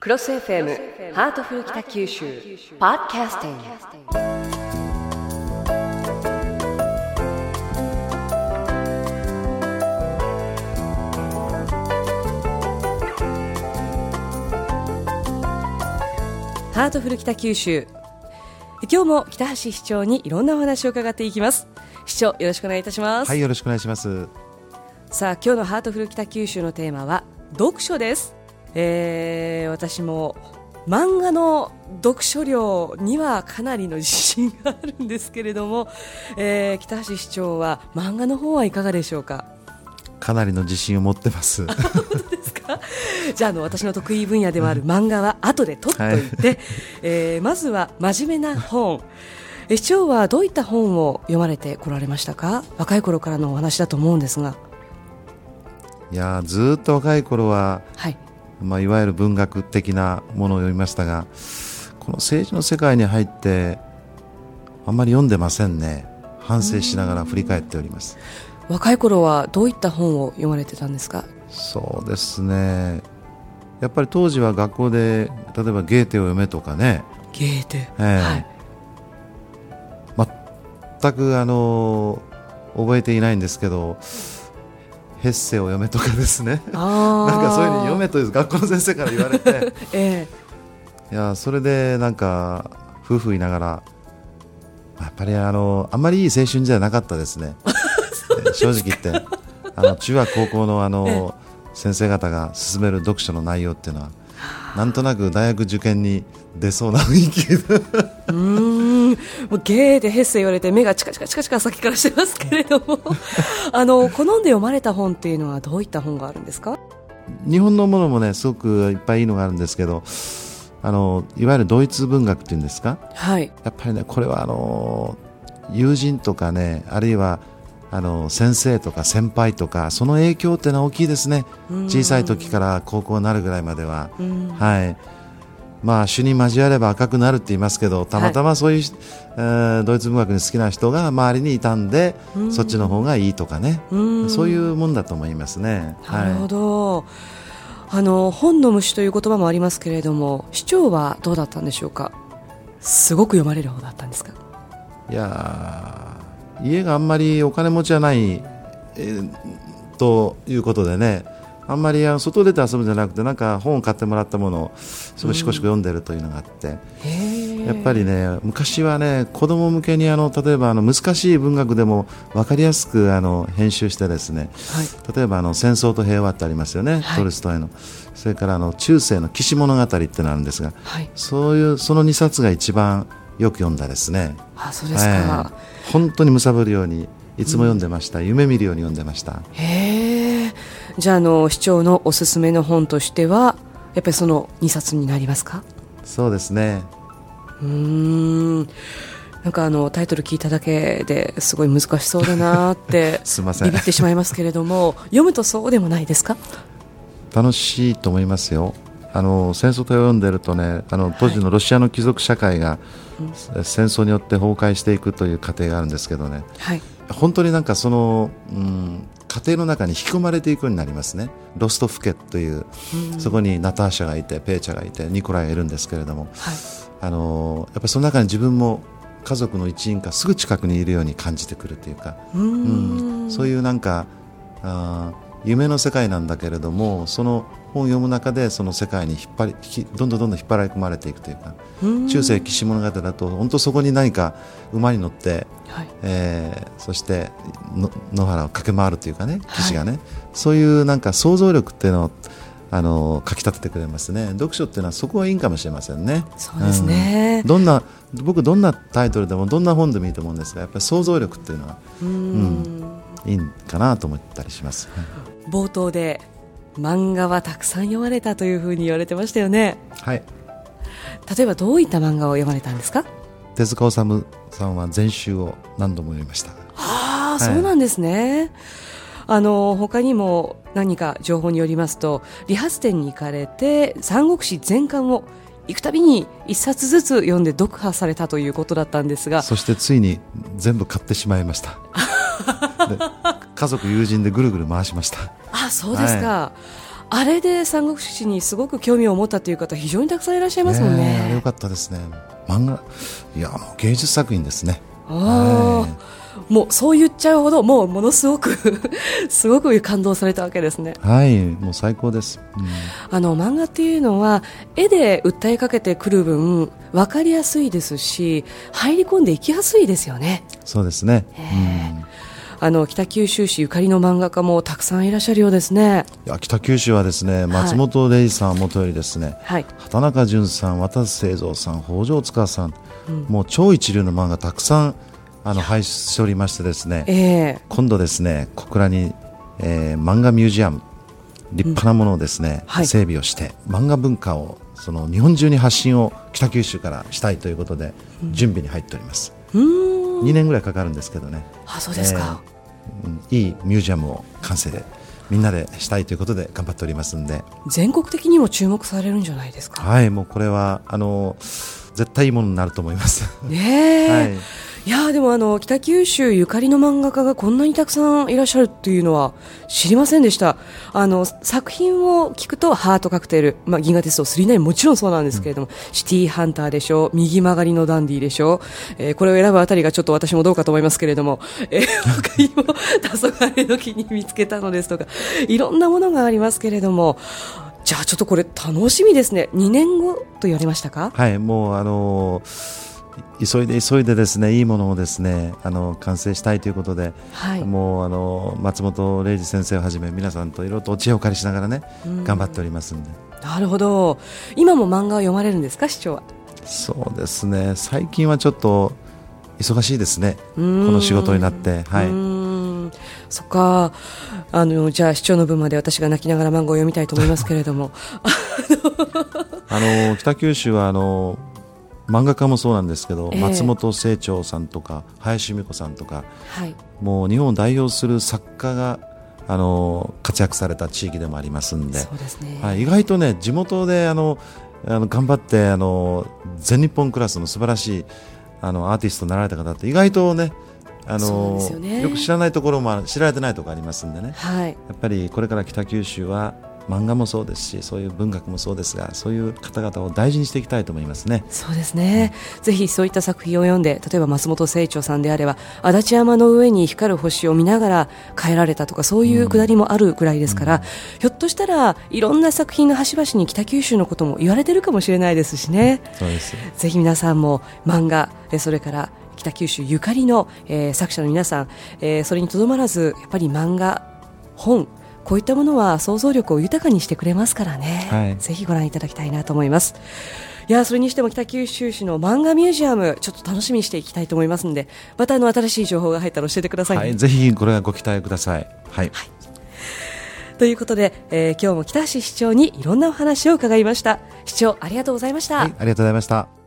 CROSS FM ハートフル北九州ポッドキャスティング。ハートフル北九州。今日も北橋市長にいろんなお話を伺っていきます。市長よろしくお願いいたします。はいよろしくお願いします。さあ今日のハートフル北九州のテーマは読書ですえー、私も漫画の読書量にはかなりの自信があるんですけれども、えー、北橋市長は漫画の方はいかがでしょうか？かなりの自信を持ってます。本当ですか？じゃあの私の得意分野でもある漫画は後で取っておいて、はい、えー、まずは真面目な本。市長はどういった本を読まれてこられましたか？若い頃からのお話だと思うんですが。いやずっと若い頃は、はいまあ、いわゆる文学的なものを読みましたがこの政治の世界に入ってあんまり読んでませんね。反省しながら振り返っております。若い頃はどういった本を読まれてたんですか？そうですね。やっぱり当時は学校で例えばゲーテを読めとかね。ゲーテ、えー、はい、全くあの覚えていないんですけどヘッセを読めとかですね。なんかそういうふうに読めと学校の先生から言われて、ええ、いやそれでなんか夫婦いながらやっぱりあのあんまりいい青春じゃなかったですね。正直言って。あの中学高校のあの、先生方が進める読書の内容っていうのはなんとなく大学受験に出そうな雰囲気うんもうゲーでヘッセ言われて目がチカチカチカチカ先からしてますけれども。あの好んで読まれた本っていうのはどういった本があるんですか？日本のものもねすごくいっぱいいいのがあるんですけどあのいわゆるドイツ文学っていうんですか、はい、やっぱりねこれはあの友人とかねあるいはあの先生とか先輩とかその影響っていうのは大きいですね。小さい時から高校になるぐらいまでは、はいまあ、主に交われば赤くなるって言いますけどたまたまそういう、はい、えー、ドイツ文学に好きな人が周りにいたんでそっちの方がいいとかね。そういうもんだと思いますね。なるほど、はい、あの本の虫という言葉もありますけれども市長はどうだったんでしょうか？すごく読まれる方だったんですか？いや家があんまりお金持ちじゃない、えー、ということでねあんまり外出て遊ぶんじゃなくてなんか本を買ってもらったものをすごいしこしこ読んでるというのがあって、うん、やっぱりね昔はね子供向けにあの例えばあの難しい文学でも分かりやすくあの編集してですね、はい、例えばあの戦争と平和ってありますよね、はい、トルストイの。それからあの中世の騎士物語ってのあるんですが、はい、そういうその2冊が一番よく読んだですね。あそうですか、えー本当にむさぶるようにいつも読んでました、うん、夢見るように読んでました。へえじゃああの市長のおすすめの本としてはやっぱりその2冊になりますか？そうですね。うん。なんかあのタイトル聞いただけですごい難しそうだなって すみません。ビビってしまいますけれども読むとそうでもないですか？楽しいと思いますよ。あの戦争と読んでるとねあの当時のロシアの貴族社会が、戦争によって崩壊していくという過程があるんですけどね、はい、本当になんかその、うん、家庭の中に引き込まれていくようになりますね。ロストフケという、そこにナターシャがいてペーチャがいてニコライがいるんですけれども、はい、あのやっぱりその中に自分も家族の一員かすぐ近くにいるように感じてくるというか。うん、そういうなんかあ夢の世界なんだけれどもその本を読む中でその世界に引っ張りどんどんどんどん引っ張り込まれていくというか中世騎士物語だと本当そこに何か馬に乗って、はい、えー、そして野原を駆け回るというかね騎士がね、はい、そういうなんか想像力っていうのをあの書き立ててくれますね。読書っていうのはそこはいいかもしれませんね。そうですね、うん、どんな僕どんなタイトルでもどんな本でもいいと思うんですがやっぱり想像力っていうのはうん、いいかなと思ったりします冒頭で漫画はたくさん読まれたというふうに言われてましたよね。はい。例えばどういった漫画を読まれたんですか？手塚治虫さんは全集を何度も読みました。ああ、はい、そうなんですね。あの他にも何か情報によりますと理髪店に行かれて三国志全巻を行くたびに一冊ずつ読んで読破されたということだったんですが。そしてついに全部買ってしまいました 家族友人でぐるぐる回しました。あそうですか、はい、あれで三国志にすごく興味を持ったという方非常にたくさんいらっしゃいますもんね。ねよかったですね。漫画いやもう芸術作品ですね。ああ。もうそう言っちゃうほどもうものすごく すごく感動されたわけですね。はいもう最高です、うん、あの漫画っていうのは絵で訴えかけてくる分分かりやすいですし入り込んでいきやすいですよね。そうですね、あの北九州市ゆかりの漫画家もたくさんいらっしゃるようですね。いや北九州はですね松本零士さん元よりですね、はい、畑中淳さん、渡瀬清三さん、北条塚さん、うん、もう超一流の漫画たくさんあの配出しておりましてですね、えー、今度ですね小倉に、えー、漫画ミュージアム立派なものをですね、うん。はい、整備をして漫画文化をその日本中に発信を北九州からしたいということで準備に入っております。うん、2年ぐらいかかるんですけどね。あそうですか、えー、いいミュージアムを完成でみんなでしたいということで頑張っておりますんで。全国的にも注目されるんじゃないですか。はいもうこれはあの絶対いいものになると思います。ね はいいやでもあの北九州ゆかりの漫画家がこんなにたくさんいらっしゃるっていうのは知りませんでした。あの作品を聞くとハートカクテル、まあ、銀河鉄道9もちろんそうなんですけれども、うん、シティハンターでしょ右曲がりのダンディでしょ、えー、これを選ぶあたりがちょっと私もどうかと思いますけれども、えー、他にも黄昏時に見つけたのですとかいろんなものがありますけれどもじゃあちょっとこれ楽しみですね。2年後と言われましたか？はいもうあのー急いで急いでですねいいものをですねあの完成したいということで、はい、もうあの松本零士先生をはじめ皆さんといろいろとお知恵をお借りしながらね頑張っておりますんで。なるほど。今も漫画を読まれるんですか市長は？そうですね。最近はちょっと忙しいですね。この仕事になってはい。そっか。あのじゃあ市長の分まで私が泣きながら漫画を読みたいと思いますけれども。あの北九州はあの漫画家もそうなんですけど、えー、松本清張さんとか林美子さんとか、はい、もう日本を代表する作家があの活躍された地域でもありますんで。ね、はい、意外とね地元であのあの頑張ってあの全日本クラスの素晴らしいあのアーティストになられた方って意外とねあの、ね、よく知らないところも知られてないところありますんでね、はい、やっぱりこれから北九州は漫画もそうですしそういう文学もそうですがそういう方々を大事にしていきたいと思いますね。そうですね、うん、ぜひそういった作品を読んで例えば松本清張さんであれば足立山の上に光る星を見ながら帰られたとかそういうくだりもあるぐらいですから、うん、ひょっとしたらいろんな作品の端々に北九州のことも言われてるかもしれないですしね。そうです。ぜひ皆さんも漫画それから北九州ゆかりの、えー、作者の皆さん、えー、それにとどまらずやっぱり漫画本こういったものは想像力を豊かにしてくれますからね、はい、ぜひご覧いただきたいなと思います。いやそれにしても北九州市の漫画ミュージアムちょっと楽しみにしていきたいと思いますのでまたあの新しい情報が入ったら教えてください、ね、はい、ぜひこれはご期待ください。はい、はい、ということで、えー、今日も北橋市長にいろんなお話を伺いました。市長ありがとうございました、はい、ありがとうございました